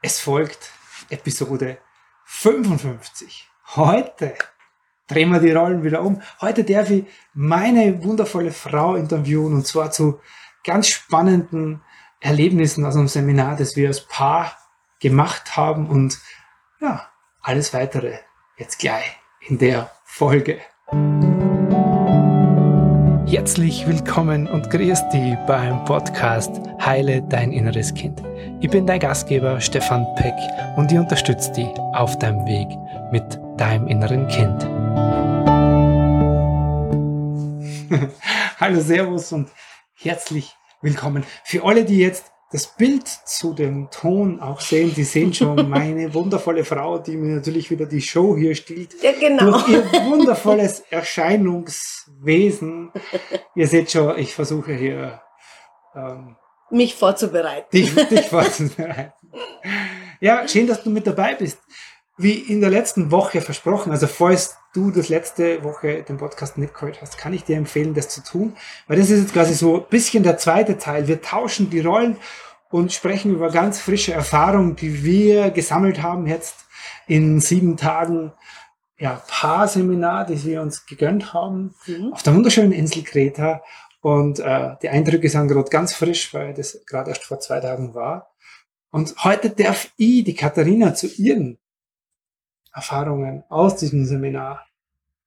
Es folgt Episode 55. Heute drehen wir die Rollen wieder um. Heute darf ich meine wundervolle Frau interviewen und zwar zu ganz spannenden Erlebnissen aus einem Seminar, das wir als Paar gemacht haben und ja, alles weitere jetzt gleich in der Folge. Herzlich willkommen und grüß dich beim Podcast Heile dein inneres Kind. Ich bin dein Gastgeber Stefan Peck und ich unterstütze dich auf deinem Weg mit deinem inneren Kind. Hallo, Servus und herzlich willkommen. Für alle, die jetzt das Bild zu dem Ton auch sehen, die sehen schon meine wundervolle Frau, die mir natürlich wieder die Show hier stiehlt. Ja, genau. Durch ihr wundervolles Erscheinungswesen. Ihr seht schon, ich versuche hier ähm, mich vorzubereiten. Dich, dich vorzubereiten. Ja, schön, dass du mit dabei bist. Wie in der letzten Woche versprochen, also falls du das letzte Woche den Podcast nicht gehört hast, kann ich dir empfehlen, das zu tun, weil das ist jetzt quasi so ein bisschen der zweite Teil. Wir tauschen die Rollen und sprechen über ganz frische Erfahrungen, die wir gesammelt haben jetzt in sieben Tagen ja, Paar-Seminar, das wir uns gegönnt haben, mhm. auf der wunderschönen Insel Kreta. Und äh, die Eindrücke sind gerade ganz frisch, weil das gerade erst vor zwei Tagen war. Und heute darf ich die Katharina zu ihren Erfahrungen aus diesem Seminar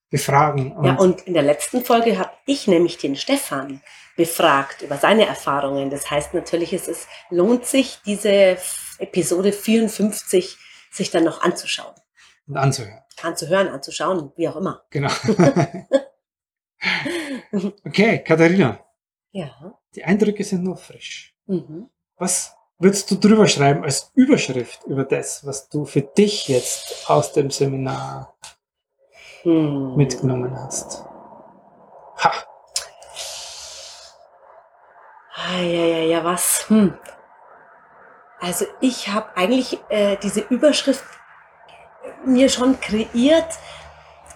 befragen. Und ja, und in der letzten Folge habe ich nämlich den Stefan befragt über seine Erfahrungen. Das heißt natürlich, es ist, lohnt sich, diese Episode 54 sich dann noch anzuschauen. Und anzuhören. Anzuhören, anzuschauen, wie auch immer. Genau. okay, Katharina. Ja. Die Eindrücke sind noch frisch. Mhm. Was würdest du drüber schreiben als Überschrift über das, was du für dich jetzt aus dem Seminar hm. mitgenommen hast? Ha! Ah, ja, ja, ja, was? Hm. Also ich habe eigentlich äh, diese Überschrift mir schon kreiert,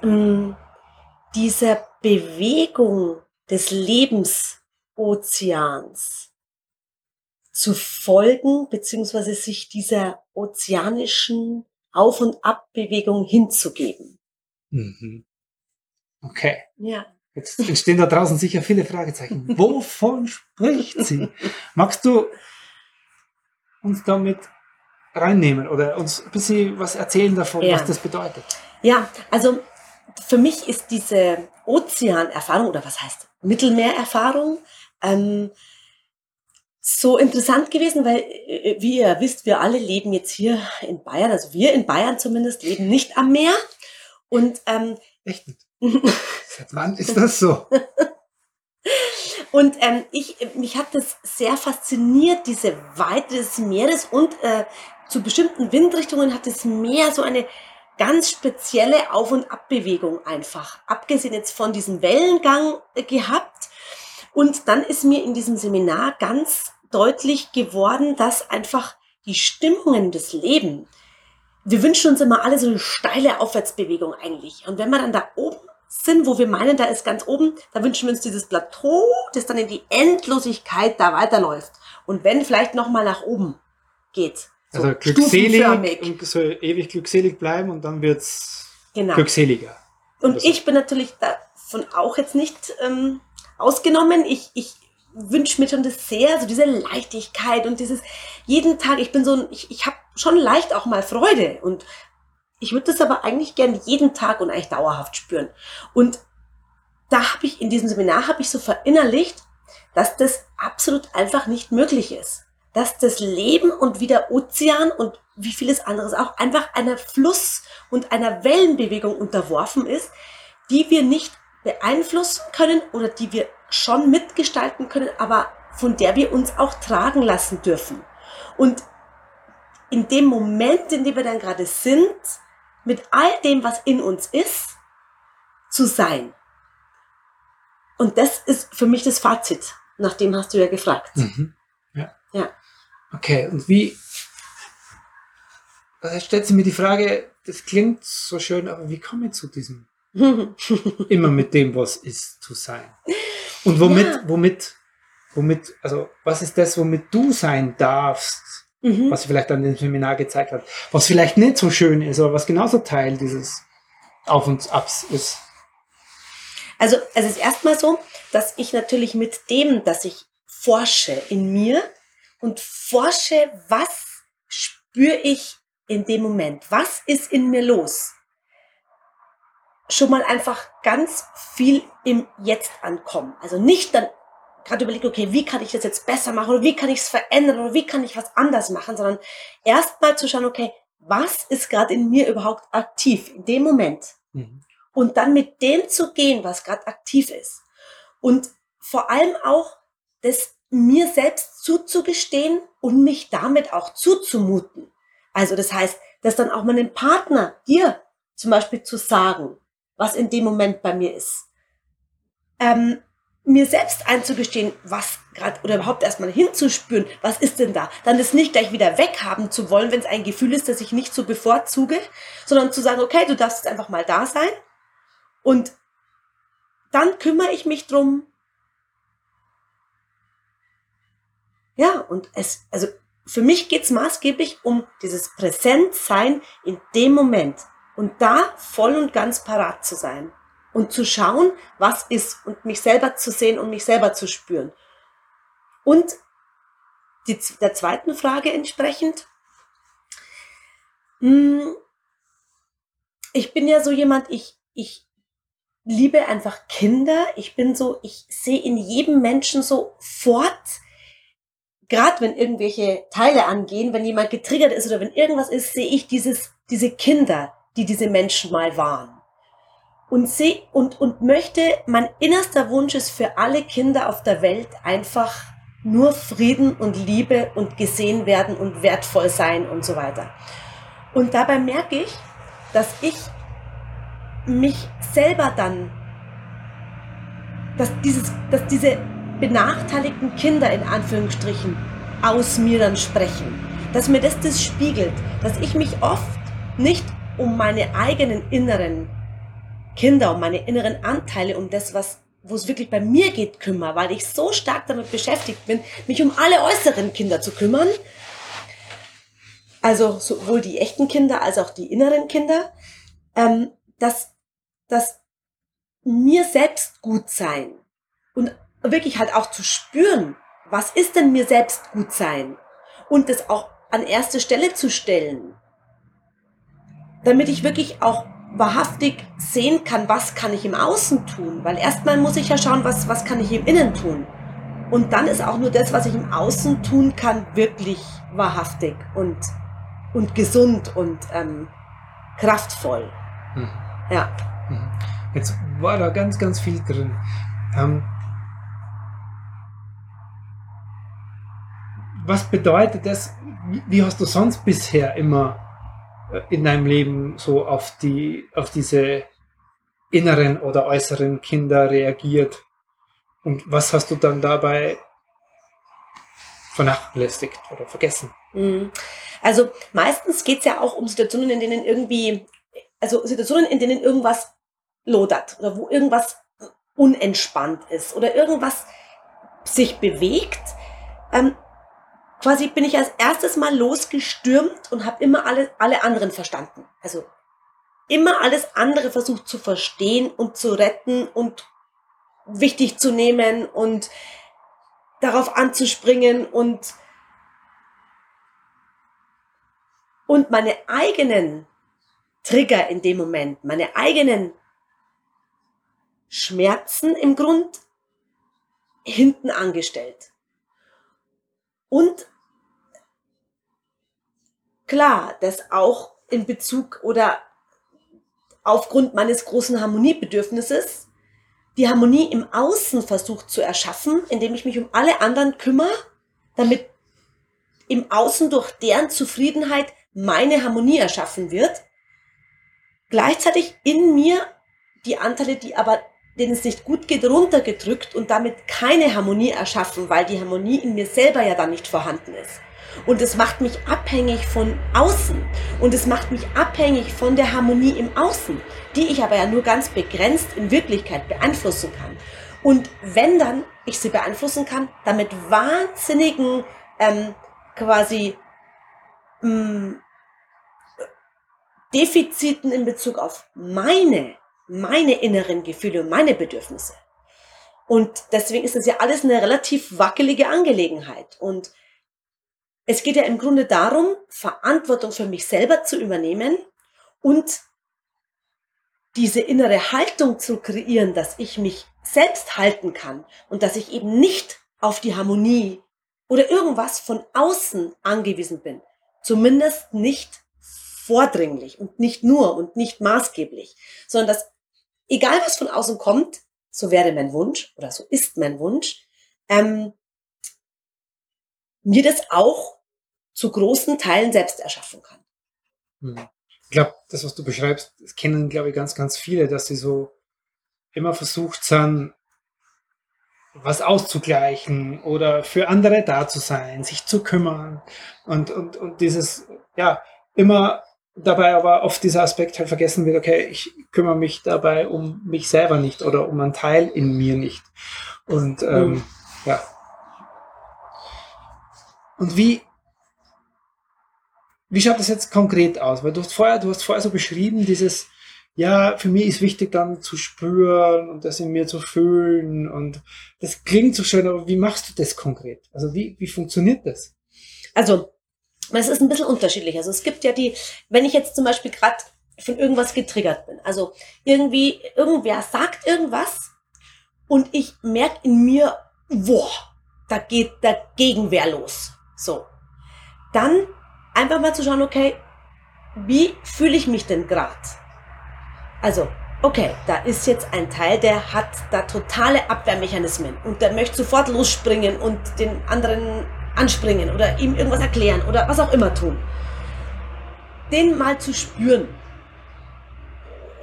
ähm, dieser Bewegung des Lebensozeans zu folgen, beziehungsweise sich dieser ozeanischen Auf- und Abbewegung hinzugeben. Mhm. Okay. Ja. Jetzt entstehen da draußen sicher viele Fragezeichen. Wovon spricht sie? Magst du uns damit reinnehmen oder uns ein bisschen was erzählen davon, ja. was das bedeutet? Ja, also für mich ist diese Ozeanerfahrung oder was heißt Mittelmeererfahrung ähm, so interessant gewesen, weil, äh, wie ihr wisst, wir alle leben jetzt hier in Bayern, also wir in Bayern zumindest, leben nicht am Meer. Und ähm, echt nicht. Seit wann ist das so? und ähm, ich, mich hat das sehr fasziniert, diese Weite des Meeres und äh, zu bestimmten Windrichtungen hat das Meer so eine ganz spezielle Auf- und Abbewegung einfach. Abgesehen jetzt von diesem Wellengang äh, gehabt. Und dann ist mir in diesem Seminar ganz deutlich geworden, dass einfach die Stimmungen des Lebens, wir wünschen uns immer alle so eine steile Aufwärtsbewegung eigentlich. Und wenn wir dann da oben sind, wo wir meinen, da ist ganz oben, da wünschen wir uns dieses Plateau, das dann in die Endlosigkeit da weiterläuft. Und wenn vielleicht nochmal nach oben geht. So also glückselig und so ewig glückselig bleiben und dann wird's genau. glückseliger. Und so. ich bin natürlich davon auch jetzt nicht ähm, ausgenommen. Ich, ich wünsche mir schon das sehr, so diese Leichtigkeit und dieses jeden Tag, ich bin so ein, ich, ich habe schon leicht auch mal Freude und ich würde das aber eigentlich gern jeden Tag und eigentlich dauerhaft spüren. Und da habe ich in diesem Seminar habe ich so verinnerlicht, dass das absolut einfach nicht möglich ist. Dass das Leben und wie der Ozean und wie vieles anderes auch einfach einer Fluss und einer Wellenbewegung unterworfen ist, die wir nicht beeinflussen können oder die wir schon mitgestalten können, aber von der wir uns auch tragen lassen dürfen. Und in dem Moment, in dem wir dann gerade sind, mit all dem, was in uns ist, zu sein. Und das ist für mich das Fazit. Nach dem hast du ja gefragt. Mhm. Ja. ja. Okay, und wie, da stellt sich mir die Frage, das klingt so schön, aber wie komme ich zu diesem immer mit dem, was ist, zu sein? Und womit, ja. womit, womit, also was ist das, womit du sein darfst? mhm. was sie vielleicht an dem Seminar gezeigt hat, was vielleicht nicht so schön ist, aber was genauso Teil dieses Auf und Abs ist. Also es ist erstmal so, dass ich natürlich mit dem, dass ich forsche in mir und forsche, was spüre ich in dem Moment, was ist in mir los, schon mal einfach ganz viel im Jetzt ankommen. Also nicht dann gerade überlegt, okay, wie kann ich das jetzt besser machen oder wie kann ich es verändern oder wie kann ich was anders machen, sondern erstmal zu schauen, okay, was ist gerade in mir überhaupt aktiv in dem Moment? Mhm. Und dann mit dem zu gehen, was gerade aktiv ist. Und vor allem auch das mir selbst zuzugestehen und mich damit auch zuzumuten. Also das heißt, das dann auch meinem Partner, dir zum Beispiel zu sagen, was in dem Moment bei mir ist. Ähm, mir selbst einzugestehen, was gerade oder überhaupt erstmal hinzuspüren, was ist denn da? Dann das nicht gleich wieder weghaben zu wollen, wenn es ein Gefühl ist, das ich nicht so bevorzuge, sondern zu sagen, okay, du darfst jetzt einfach mal da sein und dann kümmere ich mich drum. Ja, und es, also für mich geht's maßgeblich um dieses Präsentsein in dem Moment und da voll und ganz parat zu sein und zu schauen, was ist und mich selber zu sehen und mich selber zu spüren. Und die, der zweiten Frage entsprechend, hm, ich bin ja so jemand, ich, ich liebe einfach Kinder. Ich bin so, ich sehe in jedem Menschen sofort, gerade wenn irgendwelche Teile angehen, wenn jemand getriggert ist oder wenn irgendwas ist, sehe ich dieses, diese Kinder, die diese Menschen mal waren und, seh, und, und möchte, mein innerster Wunsch ist für alle Kinder auf der Welt einfach nur Frieden und Liebe und gesehen werden und wertvoll sein und so weiter. Und dabei merke ich, dass ich mich selber dann, dass, dieses, dass diese benachteiligten Kinder in Anführungsstrichen aus mir dann sprechen, dass mir das das spiegelt, dass ich mich oft nicht um meine eigenen inneren Kinder, um meine inneren Anteile, um das, was wo es wirklich bei mir geht, kümmere, weil ich so stark damit beschäftigt bin, mich um alle äußeren Kinder zu kümmern. Also sowohl die echten Kinder als auch die inneren Kinder, ähm, dass, dass mir selbst gut sein und wirklich halt auch zu spüren, was ist denn mir selbst gut sein? Und das auch an erste Stelle zu stellen, damit ich wirklich auch wahrhaftig sehen kann, was kann ich im Außen tun. Weil erstmal muss ich ja schauen, was, was kann ich im Innen tun. Und dann ist auch nur das, was ich im Außen tun kann, wirklich wahrhaftig und, und gesund und ähm, kraftvoll. Mhm. Ja. Mhm. Jetzt war da ganz, ganz viel drin. Ähm, was bedeutet das? Wie hast du sonst bisher immer in deinem Leben so auf die, auf diese inneren oder äußeren Kinder reagiert? Und was hast du dann dabei vernachlässigt oder vergessen? Mhm. Also meistens geht es ja auch um Situationen, in denen irgendwie, also Situationen, in denen irgendwas lodert oder wo irgendwas unentspannt ist oder irgendwas sich bewegt. Ähm, quasi bin ich als erstes mal losgestürmt und habe immer alle, alle anderen verstanden. Also immer alles andere versucht zu verstehen und zu retten und wichtig zu nehmen und darauf anzuspringen und und meine eigenen Trigger in dem Moment, meine eigenen Schmerzen im Grund hinten angestellt. Und klar, dass auch in Bezug oder aufgrund meines großen Harmoniebedürfnisses die Harmonie im Außen versucht zu erschaffen, indem ich mich um alle anderen kümmere, damit im Außen durch deren Zufriedenheit meine Harmonie erschaffen wird. Gleichzeitig in mir die Anteile, die aber denen es nicht gut geht, runtergedrückt und damit keine Harmonie erschaffen, weil die Harmonie in mir selber ja dann nicht vorhanden ist. Und es macht mich abhängig von außen. Und es macht mich abhängig von der Harmonie im Außen, die ich aber ja nur ganz begrenzt in Wirklichkeit beeinflussen kann. Und wenn dann ich sie beeinflussen kann, damit wahnsinnigen ähm, quasi mh, mm, Defiziten in Bezug auf meine, meine inneren Gefühle und meine Bedürfnisse. Und deswegen ist das ja alles eine relativ wackelige Angelegenheit. Und es geht ja im Grunde darum, Verantwortung für mich selber zu übernehmen und diese innere Haltung zu kreieren, dass ich mich selbst halten kann und dass ich eben nicht auf die Harmonie oder irgendwas von außen angewiesen bin. Zumindest nicht vordringlich und nicht nur und nicht maßgeblich, sondern dass egal was von außen kommt, so wäre mein Wunsch oder so ist mein Wunsch, ähm, mir das auch zu großen Teilen selbst erschaffen kann. Hm. Ich glaube, das, was du beschreibst, das kennen, glaube ich, ganz, ganz viele, dass sie so immer versucht sind, was auszugleichen oder für andere da zu sein, sich zu kümmern und, und, und dieses, ja, immer dabei aber oft dieser Aspekt halt vergessen wird, okay, ich kümmere mich dabei um mich selber nicht oder um einen Teil in mir nicht. Und ähm, mhm. ja. Und wie, wie schaut das jetzt konkret aus? Weil du hast vorher, du hast vorher so beschrieben, dieses, ja, für mich ist wichtig dann zu spüren und das in mir zu fühlen und das klingt so schön, aber wie machst du das konkret? Also wie, wie funktioniert das? Also, es ist ein bisschen unterschiedlich. Also es gibt ja die, wenn ich jetzt zum Beispiel gerade von irgendwas getriggert bin, also irgendwie, irgendwer sagt irgendwas und ich merke in mir, boah, da geht der Gegenwehr los. So. Dann einfach mal zu schauen, okay, wie fühle ich mich denn gerade? Also, okay, da ist jetzt ein Teil, der hat da totale Abwehrmechanismen und der möchte sofort losspringen und den anderen anspringen oder ihm irgendwas erklären oder was auch immer tun. Den mal zu spüren,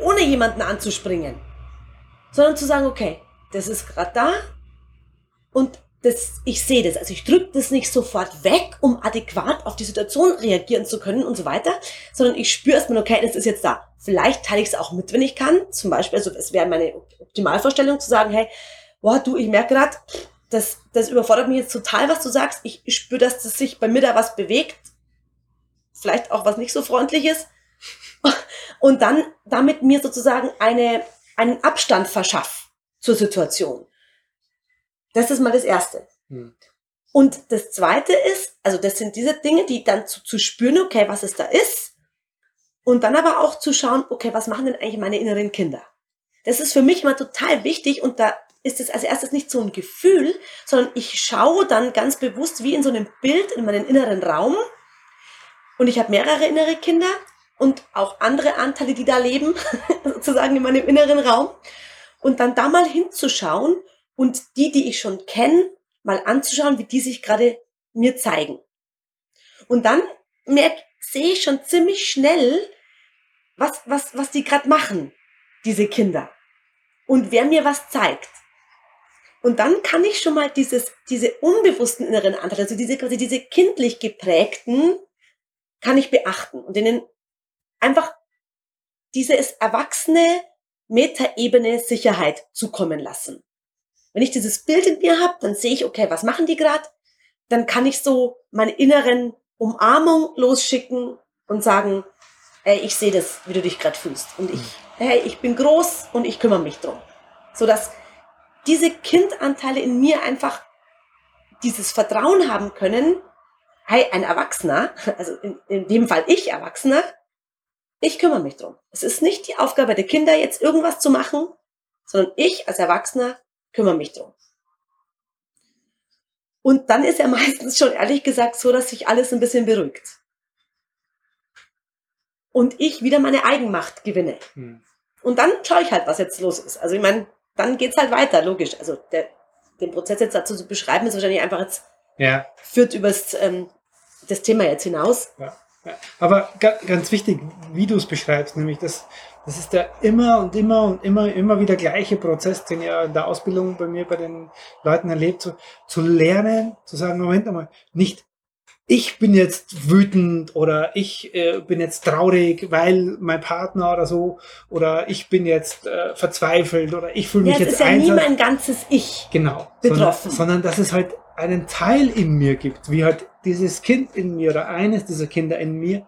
ohne jemanden anzuspringen, sondern zu sagen, okay, das ist gerade da und das, ich sehe das. Also ich drücke das nicht sofort weg, um adäquat auf die Situation reagieren zu können und so weiter, sondern ich spüre erstmal, okay, das ist jetzt da. Vielleicht teile ich es auch mit, wenn ich kann. Zum Beispiel, also es wäre meine Optimalvorstellung zu sagen, hey, boah, du, ich merke gerade, das, das überfordert mich jetzt total, was du sagst. Ich spüre, dass das sich bei mir da was bewegt. Vielleicht auch was nicht so freundliches. Und dann damit mir sozusagen eine, einen Abstand verschaff zur Situation. Das ist mal das Erste. Hm. Und das Zweite ist, also das sind diese Dinge, die dann zu, zu spüren, okay, was es da ist. Und dann aber auch zu schauen, okay, was machen denn eigentlich meine inneren Kinder? Das ist für mich immer total wichtig und da ist es als erstes nicht so ein Gefühl, sondern ich schaue dann ganz bewusst wie in so einem Bild in meinen inneren Raum. Und ich habe mehrere innere Kinder und auch andere Anteile, die da leben, sozusagen in meinem inneren Raum. Und dann da mal hinzuschauen und die, die ich schon kenne, mal anzuschauen, wie die sich gerade mir zeigen. Und dann merke, sehe ich schon ziemlich schnell, was, was, was die gerade machen, diese Kinder. Und wer mir was zeigt. Und dann kann ich schon mal dieses, diese unbewussten inneren Anteile, also diese quasi diese kindlich geprägten, kann ich beachten und denen einfach dieses erwachsene Metaebene Sicherheit zukommen lassen. Wenn ich dieses Bild in mir habe, dann sehe ich, okay, was machen die gerade? Dann kann ich so meine inneren Umarmung losschicken und sagen, ey, ich sehe das, wie du dich gerade fühlst. Und ich, hey, ich bin groß und ich kümmere mich drum. So dass diese Kindanteile in mir einfach dieses Vertrauen haben können, hey, ein Erwachsener, also in, in dem Fall ich Erwachsener, ich kümmere mich drum. Es ist nicht die Aufgabe der Kinder, jetzt irgendwas zu machen, sondern ich als Erwachsener kümmere mich drum. Und dann ist er meistens schon ehrlich gesagt so, dass sich alles ein bisschen beruhigt. Und ich wieder meine Eigenmacht gewinne. Hm. Und dann schaue ich halt, was jetzt los ist. Also ich meine, dann geht's halt weiter, logisch. Also der, den Prozess jetzt dazu zu beschreiben, ist wahrscheinlich einfach jetzt, ja. führt übers ähm, das Thema jetzt hinaus. Ja. Ja. Aber ganz wichtig, wie du es beschreibst, nämlich das, das ist der immer und immer und immer, immer wieder gleiche Prozess, den ihr in der Ausbildung bei mir, bei den Leuten erlebt, zu, zu lernen, zu sagen, Moment einmal, nicht ich bin jetzt wütend oder ich äh, bin jetzt traurig, weil mein Partner oder so oder ich bin jetzt äh, verzweifelt oder ich fühle mich ja, jetzt einsam. Das ist ja nie mein ganzes Ich genau, betroffen. Sondern, sondern das ist halt einen Teil in mir gibt, wie halt dieses Kind in mir oder eines dieser Kinder in mir.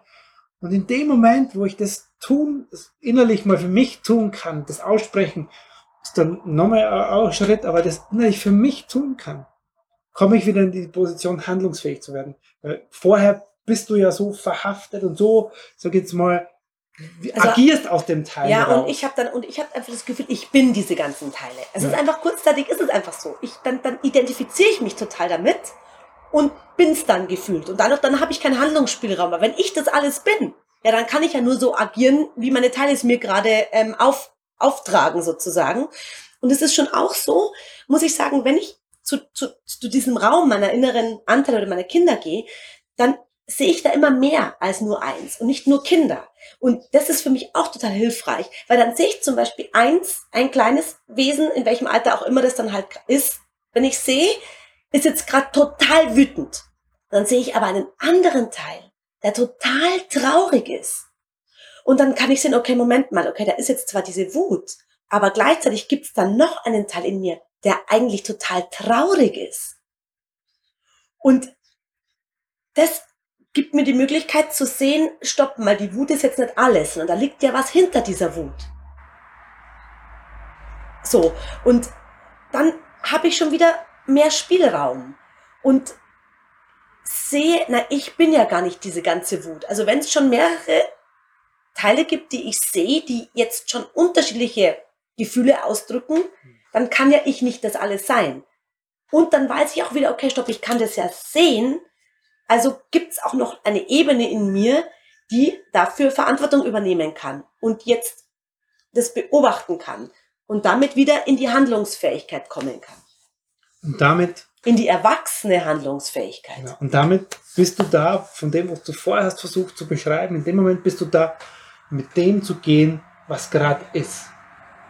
Und in dem Moment, wo ich das tun, das innerlich mal für mich tun kann, das aussprechen, ist dann nochmal ein Schritt, aber das innerlich für mich tun kann, komme ich wieder in die Position, handlungsfähig zu werden. Weil vorher bist du ja so verhaftet und so, so geht's mal, also, agierst aus dem Teil. Ja, raus. und ich habe dann und ich habe einfach das Gefühl, ich bin diese ganzen Teile. Es ja. ist einfach kurzzeitig, ist es einfach so. Ich dann dann identifiziere ich mich total damit und bin's dann gefühlt und dann dann habe ich keinen Handlungsspielraum. Aber wenn ich das alles bin, ja, dann kann ich ja nur so agieren, wie meine Teile es mir gerade ähm, auf, auftragen sozusagen. Und es ist schon auch so, muss ich sagen, wenn ich zu, zu, zu diesem Raum meiner inneren Anteile oder meiner Kinder gehe, dann sehe ich da immer mehr als nur eins und nicht nur Kinder. Und das ist für mich auch total hilfreich, weil dann sehe ich zum Beispiel eins, ein kleines Wesen, in welchem Alter auch immer das dann halt ist. Wenn ich sehe, ist jetzt gerade total wütend. Dann sehe ich aber einen anderen Teil, der total traurig ist. Und dann kann ich sehen, okay, Moment mal, okay, da ist jetzt zwar diese Wut, aber gleichzeitig gibt es dann noch einen Teil in mir, der eigentlich total traurig ist. Und das gibt mir die Möglichkeit zu sehen, stopp mal, die Wut ist jetzt nicht alles, und da liegt ja was hinter dieser Wut. So, und dann habe ich schon wieder mehr Spielraum und sehe, na, ich bin ja gar nicht diese ganze Wut. Also wenn es schon mehrere Teile gibt, die ich sehe, die jetzt schon unterschiedliche Gefühle ausdrücken, dann kann ja ich nicht das alles sein. Und dann weiß ich auch wieder, okay, stopp, ich kann das ja sehen, also gibt es auch noch eine Ebene in mir, die dafür Verantwortung übernehmen kann und jetzt das beobachten kann und damit wieder in die Handlungsfähigkeit kommen kann. Und damit in die erwachsene Handlungsfähigkeit. Ja, und damit bist du da, von dem, was du vorher hast versucht zu beschreiben, in dem Moment bist du da, mit dem zu gehen, was gerade ist.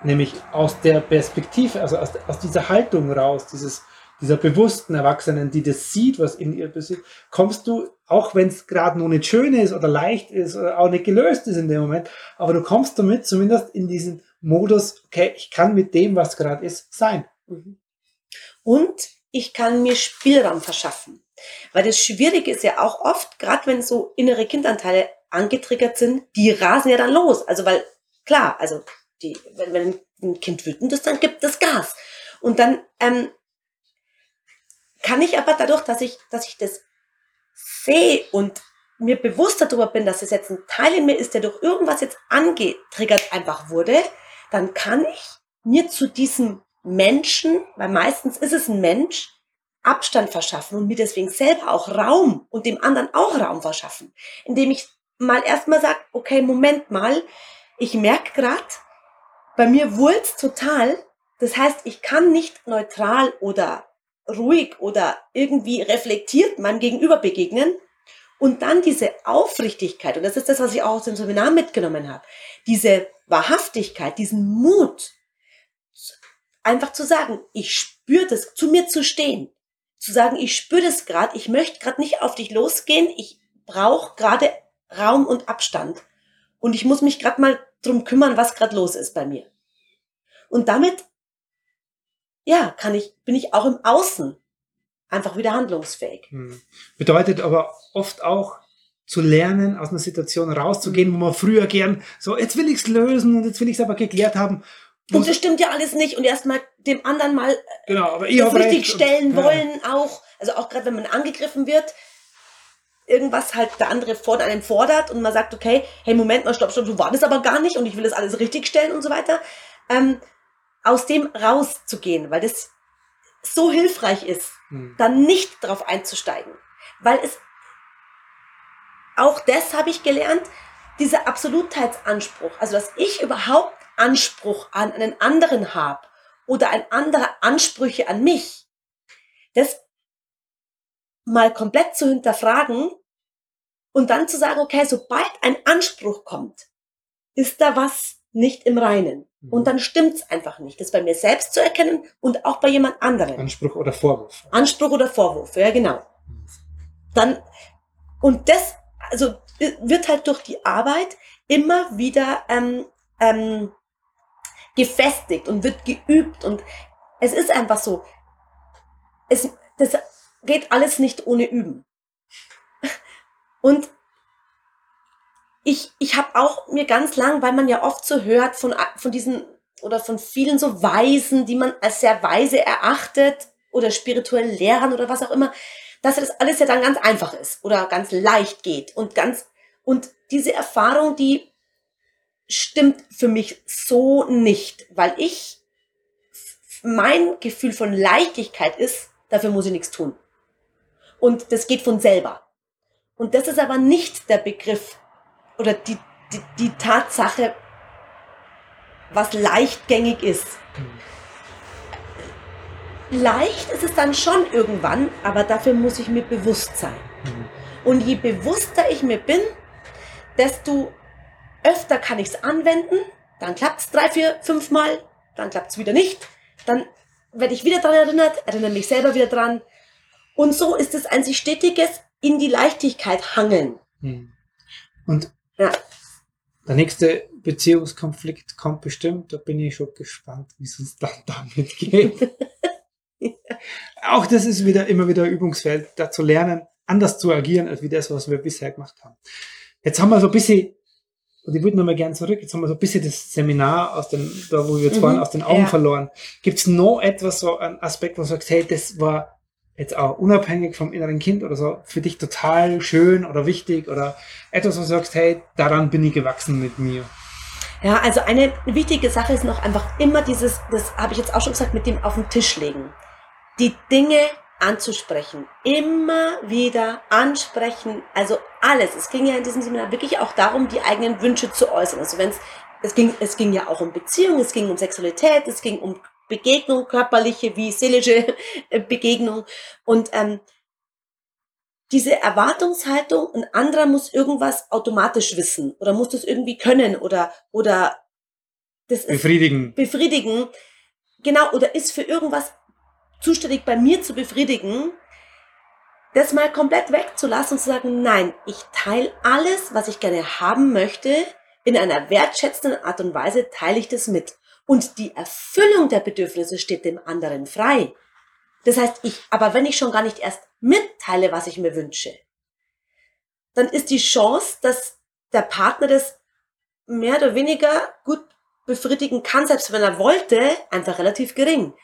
Nämlich aus der Perspektive, also aus, aus dieser Haltung raus, dieses, dieser bewussten Erwachsenen, die das sieht, was in ihr passiert, kommst du, auch wenn es gerade noch nicht schön ist oder leicht ist oder auch nicht gelöst ist in dem Moment, aber du kommst damit zumindest in diesen Modus, okay, ich kann mit dem, was gerade ist, sein. Mhm. Und ich kann mir Spielraum verschaffen. Weil das Schwierige ist ja auch oft, gerade wenn so innere Kindanteile angetriggert sind, die rasen ja dann los. Also weil, klar, also die, wenn, wenn ein Kind wütend ist, dann gibt es Gas. Und dann ähm, kann ich aber dadurch, dass ich, dass ich das sehe und mir bewusst darüber bin, dass es jetzt ein Teil in mir ist, der durch irgendwas jetzt angetriggert einfach wurde, dann kann ich mir zu diesem Menschen, weil meistens ist es ein Mensch, Abstand verschaffen und mir deswegen selber auch Raum und dem anderen auch Raum verschaffen, indem ich mal erstmal sage, okay, Moment mal, ich merke gerade, bei mir wurzt total. Das heißt, ich kann nicht neutral oder ruhig oder irgendwie reflektiert meinem Gegenüber begegnen. Und dann diese Aufrichtigkeit, und das ist das, was ich auch aus dem Seminar mitgenommen habe, diese Wahrhaftigkeit, diesen Mut, einfach zu sagen, ich spüre das, zu mir zu stehen, zu sagen, ich spüre das gerade, ich möchte gerade nicht auf dich losgehen, ich brauche gerade Raum und Abstand und ich muss mich gerade mal drum kümmern, was gerade los ist bei mir. Und damit ja, kann ich, bin ich auch im Außen einfach wieder handlungsfähig. Hm. Bedeutet aber oft auch zu lernen, aus einer Situation rauszugehen, wo man früher gern so, jetzt will ich's lösen und jetzt will ich's aber geklärt haben. Und das stimmt ja alles nicht und erstmal dem anderen mal genau, aber ich das richtig stellen und, wollen ja. auch. Also auch gerade wenn man angegriffen wird, irgendwas halt der andere vor einem fordert und man sagt, okay, hey, Moment mal, stopp, stopp, du war das aber gar nicht und ich will das alles richtig stellen und so weiter. Ähm, aus dem rauszugehen, weil das so hilfreich ist, hm. dann nicht darauf einzusteigen. Weil es, auch das habe ich gelernt, dieser Absolutheitsanspruch, also dass ich überhaupt Anspruch an einen anderen habe oder ein anderer Ansprüche an mich, das mal komplett zu hinterfragen und dann zu sagen, okay, sobald ein Anspruch kommt, ist da was nicht im Reinen. Und mhm. dann stimmt's einfach nicht. Das bei mir selbst zu erkennen und auch bei jemand anderem. Anspruch oder Vorwurf. Anspruch oder Vorwurf, ja genau. Dann, und das, also wird halt durch die Arbeit immer wieder ähm, ähm, gefestigt und wird geübt. Und es ist einfach so, es, das geht alles nicht ohne Üben. Und ich, ich habe auch mir ganz lang, weil man ja oft so hört von, von diesen oder von vielen so Weisen, die man als sehr weise erachtet oder spirituellen Lehrern oder was auch immer, dass das alles ja dann ganz einfach ist oder ganz leicht geht und ganz und diese Erfahrung, die stimmt für mich so nicht, weil ich mein Gefühl von Leichtigkeit ist, dafür muss ich nichts tun. Und das geht von selber. Und das ist aber nicht der Begriff oder die, die, die Tatsache, was leichtgängig ist. Leicht ist es dann schon irgendwann, aber dafür muss ich mir bewusst sein. Und je bewusster ich mir bin, desto öfter kann ich es anwenden. Dann klappt es drei, vier, fünf Mal, dann klappt es wieder nicht. Dann werde ich wieder daran erinnert, erinnere mich selber wieder dran. Und so ist es ein sich stetiges in die Leichtigkeit hangeln. Hm. Und ja. der nächste Beziehungskonflikt kommt bestimmt. Da bin ich schon gespannt, wie es uns dann damit geht. ja. Auch das ist wieder immer wieder Übungsfeld, da zu lernen, anders zu agieren, als wie das, was wir bisher gemacht haben. Jetzt haben wir so ein bisschen und ich würde nochmal gern zurück. Jetzt haben wir so ein bisschen das Seminar aus den, da wo wir jetzt mhm, waren, aus den Augen ja. verloren. Gibt es noch etwas, so ein Aspekt, wo du sagst, hey, das war jetzt auch unabhängig vom inneren Kind oder so, für dich total schön oder wichtig oder etwas, wo du sagst, hey, daran bin ich gewachsen mit mir? Ja, also eine wichtige Sache ist noch einfach immer dieses, das habe ich jetzt auch schon gesagt, mit dem auf den Tisch legen. Die Dinge anzusprechen. Immer wieder ansprechen. Also alles. Es ging ja in diesem Seminar wirklich auch darum, die eigenen Wünsche zu äußern. Also wenn es, es ging, es ging ja auch um Beziehung, es ging um Sexualität, es ging um Begegnung, körperliche wie seelische Begegnung. Und ähm, diese Erwartungshaltung, ein anderer muss irgendwas automatisch wissen oder muss das irgendwie können oder, oder das befriedigen. befriedigen. Genau, oder ist für irgendwas zuständig bei mir zu befriedigen, das mal komplett wegzulassen und zu sagen, nein, ich teile alles, was ich gerne haben möchte, in einer wertschätzenden Art und Weise teile ich das mit. Und die Erfüllung der Bedürfnisse steht dem anderen frei. Das heißt, ich, aber wenn ich schon gar nicht erst mitteile, was ich mir wünsche, dann ist die Chance, dass der Partner das mehr oder weniger gut befriedigen kann, selbst wenn er wollte, einfach relativ gering.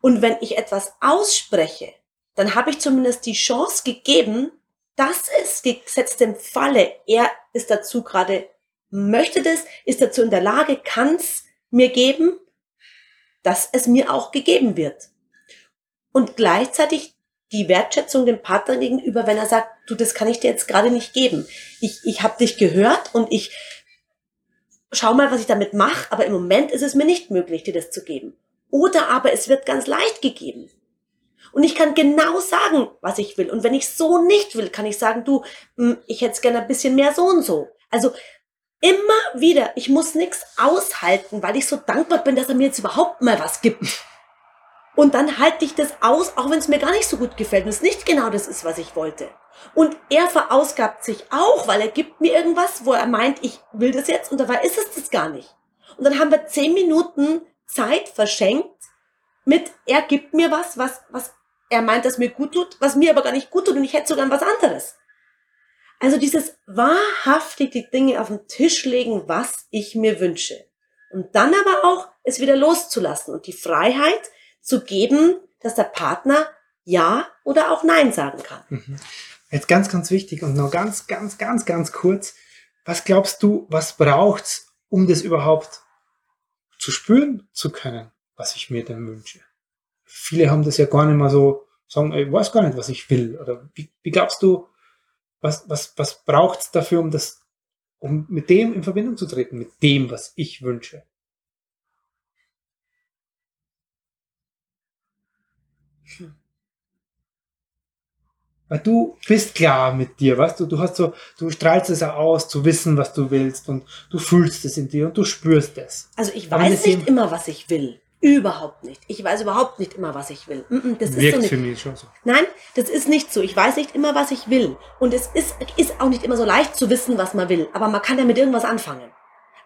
Und wenn ich etwas ausspreche, dann habe ich zumindest die Chance gegeben, dass es gesetzt im Falle, er ist dazu gerade, möchte das, ist dazu in der Lage, kann es mir geben, dass es mir auch gegeben wird. Und gleichzeitig die Wertschätzung dem Partner gegenüber, wenn er sagt, du, das kann ich dir jetzt gerade nicht geben. Ich, ich habe dich gehört und ich schau mal, was ich damit mache, aber im Moment ist es mir nicht möglich, dir das zu geben. Oder aber es wird ganz leicht gegeben. Und ich kann genau sagen, was ich will. Und wenn ich so nicht will, kann ich sagen, du, hm, ich hätte gerne ein bisschen mehr so und so. Also immer wieder, ich muss nichts aushalten, weil ich so dankbar bin, dass er mir jetzt überhaupt mal was gibt. Und dann halte ich das aus, auch wenn es mir gar nicht so gut gefällt und es nicht genau das ist, was ich wollte. Und er verausgabt sich auch, weil er gibt mir irgendwas, wo er meint, ich will das jetzt und dabei ist es das gar nicht. Und dann haben wir zehn Minuten Zeit verschenkt mit, er gibt mir was, was, was er meint, dass mir gut tut, was mir aber gar nicht gut tut und ich hätte sogar was anderes. Also dieses wahrhaftig die Dinge auf den Tisch legen, was ich mir wünsche. Und dann aber auch es wieder loszulassen und die Freiheit zu geben, dass der Partner Ja oder auch Nein sagen kann. Mhm. Jetzt ganz, ganz wichtig und noch ganz, ganz, ganz, ganz kurz. Was glaubst du, was braucht's, um das überhaupt zu spüren zu können, was ich mir denn wünsche. Viele haben das ja gar nicht mal so, sagen, ich weiß gar nicht, was ich will. Oder wie, wie glaubst du, was, was, was braucht es dafür, um das, um mit dem in Verbindung zu treten, mit dem, was ich wünsche? Hm. Weil du bist klar mit dir, weißt du, du hast so, du strahlst es ja aus, zu wissen, was du willst und du fühlst es in dir und du spürst es. Also ich weiß nicht immer, was ich will. Überhaupt nicht. Ich weiß überhaupt nicht immer, was ich will. Das Wirkt ist so für mich schon so. Nein, das ist nicht so. Ich weiß nicht immer, was ich will. Und es ist, ist auch nicht immer so leicht zu wissen, was man will. Aber man kann ja mit irgendwas anfangen.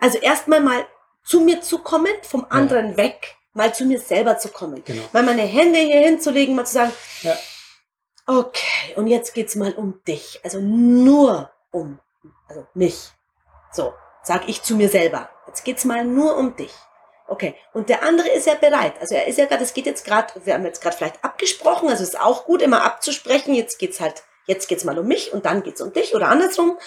Also erstmal mal zu mir zu kommen, vom anderen ja. weg, mal zu mir selber zu kommen. Genau. Mal meine Hände hier hinzulegen, mal zu sagen, ja Okay, und jetzt geht's mal um dich. Also nur um also mich. So, sag ich zu mir selber. Jetzt geht's mal nur um dich. Okay, und der andere ist ja bereit. Also er ist ja gerade, es geht jetzt gerade, wir haben jetzt gerade vielleicht abgesprochen, also ist auch gut, immer abzusprechen. Jetzt geht's halt, jetzt geht's mal um mich und dann geht's um dich oder andersrum.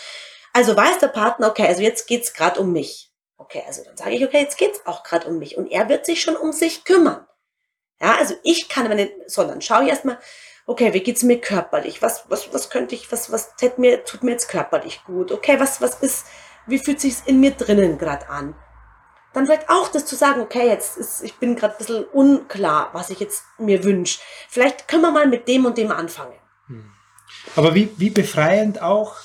Also weiß der Partner, okay, also jetzt geht's gerade um mich. Okay, also dann sage ich, okay, jetzt geht's auch gerade um mich und er wird sich schon um sich kümmern. Ja, also ich kann, wenn ich, so, dann schaue ich erstmal, okay, wie geht's mir körperlich? Was, was, was könnte ich, was, was tut mir, tut mir jetzt körperlich gut? Okay, was, was ist, wie fühlt sich's in mir drinnen gerade an? Dann vielleicht auch das zu sagen, okay, jetzt ist, ich bin gerade ein bisschen unklar, was ich jetzt mir wünsche. Vielleicht können wir mal mit dem und dem anfangen. Hm. Aber wie, wie befreiend auch,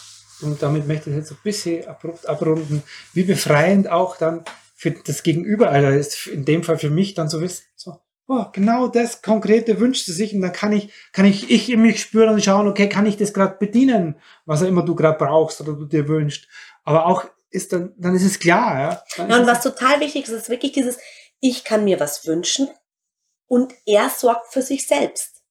und damit möchte ich jetzt ein bisschen abrupt abrunden, wie befreiend auch dann für das Gegenüber, also ist in dem Fall für mich dann so wissen, so, oh, genau das Konkrete wünscht sie sich und dann kann ich, kann ich, ich in mich spüren und schauen, okay, kann ich das gerade bedienen, was auch immer du gerade brauchst oder du dir wünschst. Aber auch ist dann, dann ist es klar, ja. ja und was total wichtig ist, ist wirklich dieses, ich kann mir was wünschen und er sorgt für sich selbst.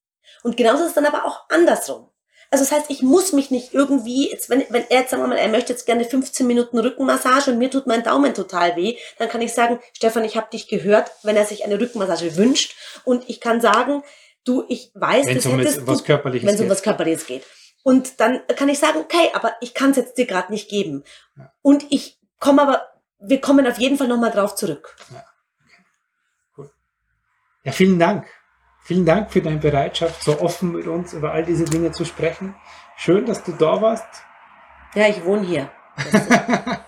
Und genauso ist es dann aber auch andersrum. Also das heißt, ich muss mich nicht irgendwie, jetzt, wenn, wenn er jetzt sagen wir mal, er möchte jetzt gerne 15 Minuten Rückenmassage und mir tut mein Daumen total weh, dann kann ich sagen, Stefan, ich habe dich gehört, wenn er sich eine Rückenmassage wünscht und ich kann sagen, du, ich weiß, wenn das um hättest was Körperliches wenn es um was Körperliches geht. Und dann kann ich sagen, okay, aber ich kann es jetzt dir gerade nicht geben. Ja. Und ich komme aber, wir kommen auf jeden Fall nochmal drauf zurück. Ja. Okay. Cool. ja, vielen Dank. Vielen Dank für deine Bereitschaft, so offen mit uns über all diese Dinge zu sprechen. Schön, dass du da warst. Ja, ich wohne hier.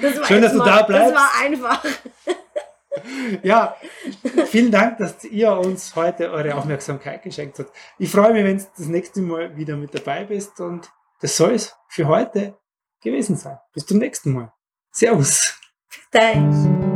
Das Schön, dass du da bleibst. Das war einfach. ja, vielen Dank, dass ihr uns heute eure Aufmerksamkeit geschenkt habt. Ich freue mich, wenn du das nächste Mal wieder mit dabei bist und das soll es für heute gewesen sein. Bis zum nächsten Mal. Servus. Thanks.